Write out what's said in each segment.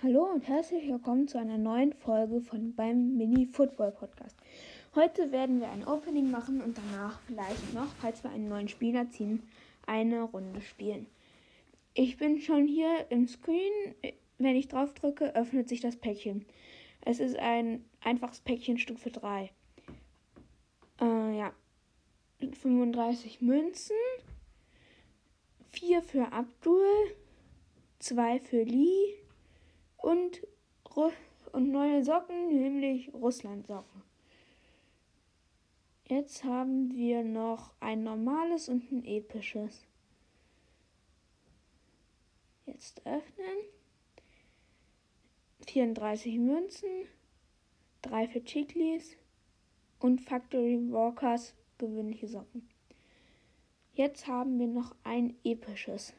Hallo und herzlich willkommen zu einer neuen Folge von beim Mini Football Podcast. Heute werden wir ein Opening machen und danach vielleicht noch, falls wir einen neuen Spieler ziehen, eine Runde spielen. Ich bin schon hier im Screen. Wenn ich drauf drücke, öffnet sich das Päckchen. Es ist ein einfaches Päckchen Stufe 3. Äh, ja. 35 Münzen. 4 für Abdul. 2 für Lee und, und neue Socken, nämlich Russland-Socken. Jetzt haben wir noch ein normales und ein episches. Jetzt öffnen. 34 Münzen, 3 für Chiclis und Factory Walkers gewöhnliche Socken. Jetzt haben wir noch ein episches.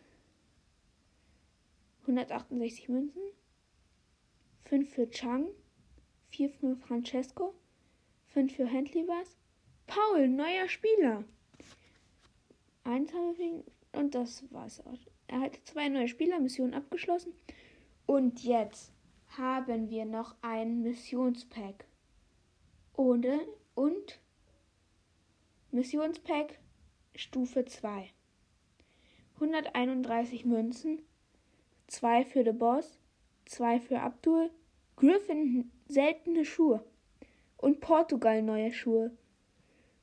168 Münzen, 5 für Chang, 4 für Francesco, 5 für Handlivas. Paul, neuer Spieler. Eins haben wir und das war's auch. Er hat zwei neue Spielermissionen abgeschlossen. Und jetzt haben wir noch ein Missionspack. Ohne und Missionspack Stufe 2. 131 Münzen, 2 für The Boss, 2 für Abdul, Griffin seltene Schuhe und Portugal neue Schuhe.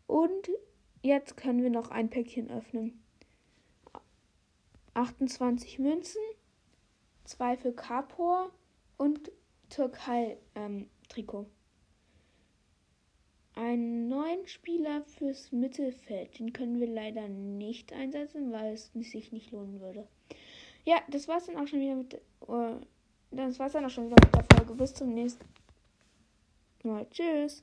Und jetzt können wir noch ein Päckchen öffnen. 28 Münzen, 2 für Kapor und Türkei-Trikot. Ähm, einen neuen Spieler fürs Mittelfeld. Den können wir leider nicht einsetzen, weil es sich nicht lohnen würde. Ja, das war's dann auch schon wieder mit. Uh, das war's dann auch schon wieder mit der Folge. Bis zum nächsten Mal. Tschüss.